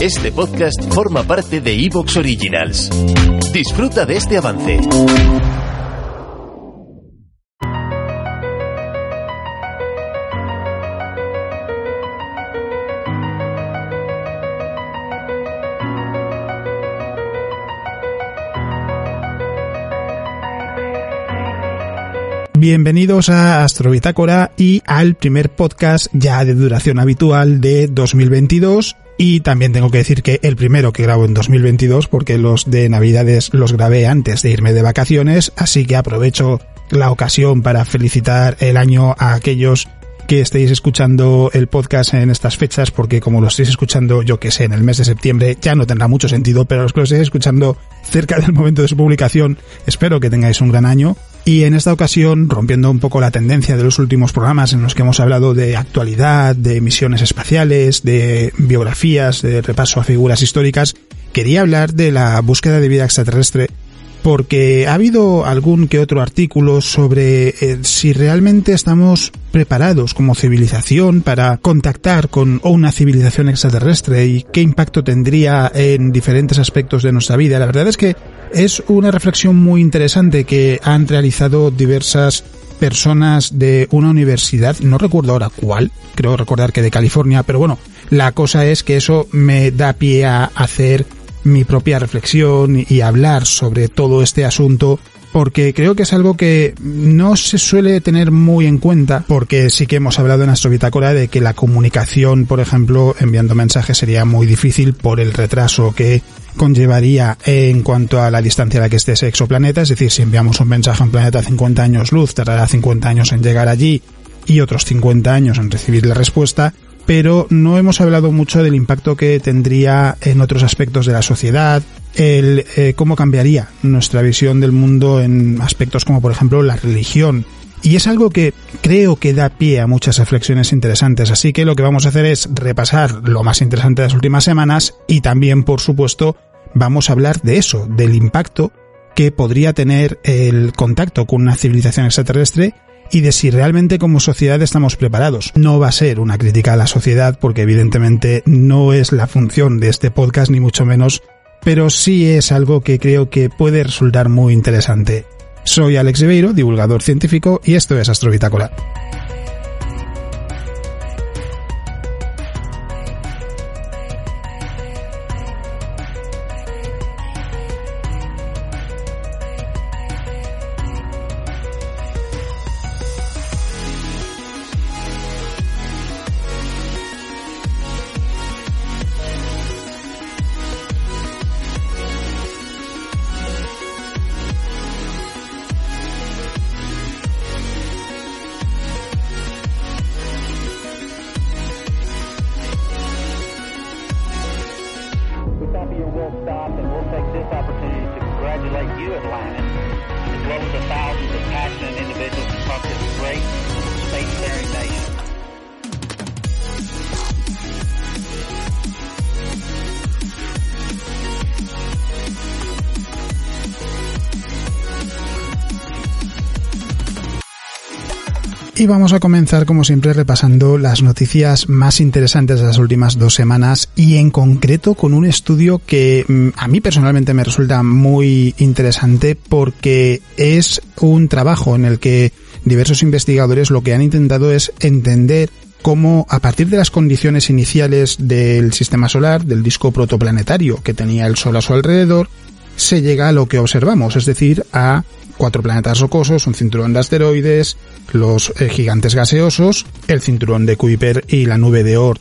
Este podcast forma parte de Evox Originals. Disfruta de este avance. Bienvenidos a Astrobitácora y al primer podcast ya de duración habitual de 2022 y también tengo que decir que el primero que grabo en 2022 porque los de Navidades los grabé antes de irme de vacaciones, así que aprovecho la ocasión para felicitar el año a aquellos que estéis escuchando el podcast en estas fechas, porque como lo estáis escuchando, yo que sé, en el mes de septiembre, ya no tendrá mucho sentido, pero los que lo estéis escuchando cerca del momento de su publicación, espero que tengáis un gran año. Y en esta ocasión, rompiendo un poco la tendencia de los últimos programas en los que hemos hablado de actualidad, de misiones espaciales, de biografías, de repaso a figuras históricas, quería hablar de la búsqueda de vida extraterrestre porque ha habido algún que otro artículo sobre eh, si realmente estamos preparados como civilización para contactar con una civilización extraterrestre y qué impacto tendría en diferentes aspectos de nuestra vida. La verdad es que es una reflexión muy interesante que han realizado diversas personas de una universidad, no recuerdo ahora cuál, creo recordar que de California, pero bueno, la cosa es que eso me da pie a hacer mi propia reflexión y hablar sobre todo este asunto porque creo que es algo que no se suele tener muy en cuenta, porque sí que hemos hablado en Astrobitácora de que la comunicación, por ejemplo, enviando mensajes sería muy difícil por el retraso que conllevaría en cuanto a la distancia a la que esté ese exoplaneta, es decir, si enviamos un mensaje a un planeta a 50 años luz, tardará 50 años en llegar allí y otros 50 años en recibir la respuesta, pero no hemos hablado mucho del impacto que tendría en otros aspectos de la sociedad, el eh, cómo cambiaría nuestra visión del mundo en aspectos como por ejemplo la religión. Y es algo que creo que da pie a muchas reflexiones interesantes, así que lo que vamos a hacer es repasar lo más interesante de las últimas semanas y también, por supuesto, vamos a hablar de eso, del impacto que podría tener el contacto con una civilización extraterrestre y de si realmente como sociedad estamos preparados. No va a ser una crítica a la sociedad porque evidentemente no es la función de este podcast ni mucho menos, pero sí es algo que creo que puede resultar muy interesante. Soy Alex Ribeiro, divulgador científico, y esto es Astrobitácora. an individual who talks at great spacefaring nation. Y vamos a comenzar como siempre repasando las noticias más interesantes de las últimas dos semanas y en concreto con un estudio que mm, a mí personalmente me resulta muy interesante porque es un trabajo en el que diversos investigadores lo que han intentado es entender cómo a partir de las condiciones iniciales del sistema solar, del disco protoplanetario que tenía el Sol a su alrededor, se llega a lo que observamos, es decir, a cuatro planetas rocosos, un cinturón de asteroides, los eh, gigantes gaseosos, el cinturón de Kuiper y la nube de Oort.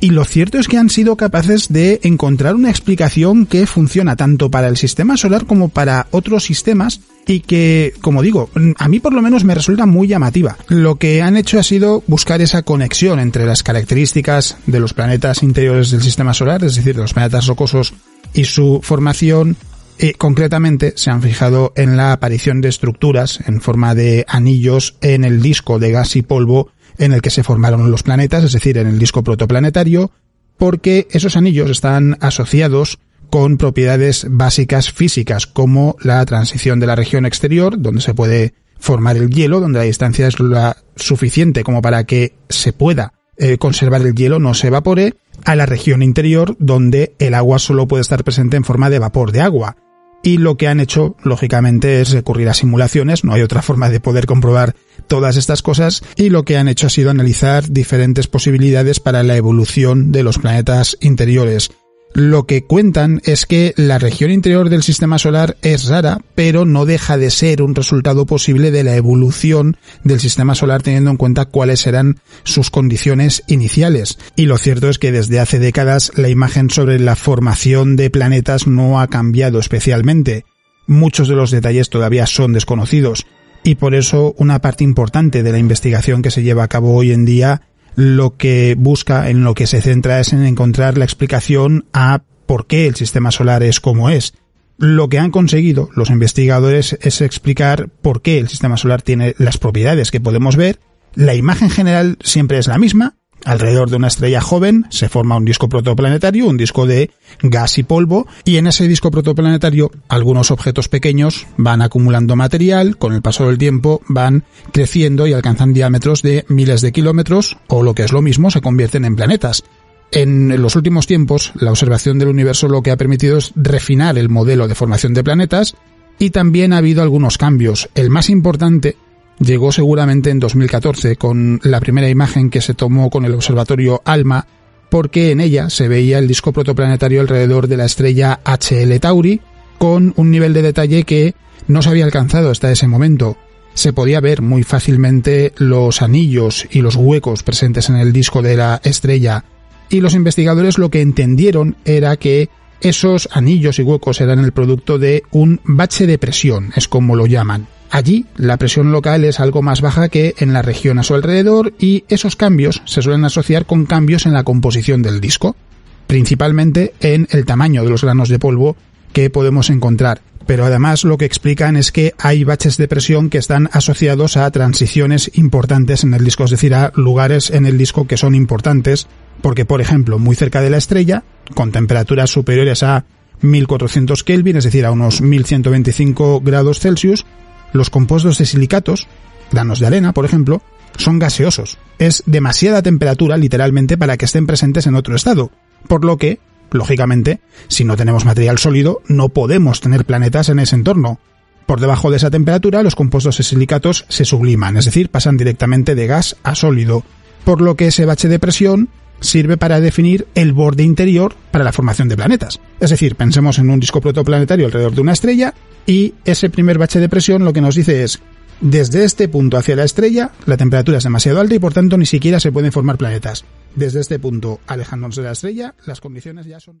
Y lo cierto es que han sido capaces de encontrar una explicación que funciona tanto para el sistema solar como para otros sistemas y que, como digo, a mí por lo menos me resulta muy llamativa. Lo que han hecho ha sido buscar esa conexión entre las características de los planetas interiores del sistema solar, es decir, de los planetas rocosos y su formación. Y concretamente se han fijado en la aparición de estructuras en forma de anillos en el disco de gas y polvo en el que se formaron los planetas, es decir, en el disco protoplanetario, porque esos anillos están asociados con propiedades básicas físicas como la transición de la región exterior, donde se puede formar el hielo, donde la distancia es la suficiente como para que se pueda eh, conservar el hielo, no se evapore, a la región interior, donde el agua solo puede estar presente en forma de vapor de agua. Y lo que han hecho, lógicamente, es recurrir a simulaciones, no hay otra forma de poder comprobar todas estas cosas, y lo que han hecho ha sido analizar diferentes posibilidades para la evolución de los planetas interiores lo que cuentan es que la región interior del sistema solar es rara, pero no deja de ser un resultado posible de la evolución del sistema solar teniendo en cuenta cuáles eran sus condiciones iniciales. Y lo cierto es que desde hace décadas la imagen sobre la formación de planetas no ha cambiado especialmente. Muchos de los detalles todavía son desconocidos, y por eso una parte importante de la investigación que se lleva a cabo hoy en día lo que busca, en lo que se centra es en encontrar la explicación a por qué el sistema solar es como es. Lo que han conseguido los investigadores es explicar por qué el sistema solar tiene las propiedades que podemos ver. La imagen general siempre es la misma, Alrededor de una estrella joven se forma un disco protoplanetario, un disco de gas y polvo, y en ese disco protoplanetario algunos objetos pequeños van acumulando material, con el paso del tiempo van creciendo y alcanzan diámetros de miles de kilómetros, o lo que es lo mismo, se convierten en planetas. En los últimos tiempos, la observación del universo lo que ha permitido es refinar el modelo de formación de planetas, y también ha habido algunos cambios. El más importante llegó seguramente en 2014 con la primera imagen que se tomó con el observatorio ALMA, porque en ella se veía el disco protoplanetario alrededor de la estrella HL Tauri, con un nivel de detalle que no se había alcanzado hasta ese momento. Se podía ver muy fácilmente los anillos y los huecos presentes en el disco de la estrella, y los investigadores lo que entendieron era que esos anillos y huecos eran el producto de un bache de presión, es como lo llaman. Allí la presión local es algo más baja que en la región a su alrededor y esos cambios se suelen asociar con cambios en la composición del disco, principalmente en el tamaño de los granos de polvo que podemos encontrar. Pero además lo que explican es que hay baches de presión que están asociados a transiciones importantes en el disco, es decir, a lugares en el disco que son importantes, porque por ejemplo, muy cerca de la estrella, con temperaturas superiores a 1400 Kelvin, es decir, a unos 1125 grados Celsius, los compuestos de silicatos, granos de arena, por ejemplo, son gaseosos. Es demasiada temperatura, literalmente, para que estén presentes en otro estado. Por lo que, lógicamente, si no tenemos material sólido, no podemos tener planetas en ese entorno. Por debajo de esa temperatura, los compuestos de silicatos se subliman, es decir, pasan directamente de gas a sólido. Por lo que ese bache de presión sirve para definir el borde interior para la formación de planetas. Es decir, pensemos en un disco protoplanetario alrededor de una estrella y ese primer bache de presión lo que nos dice es desde este punto hacia la estrella la temperatura es demasiado alta y por tanto ni siquiera se pueden formar planetas. Desde este punto alejándonos de la estrella las condiciones ya son...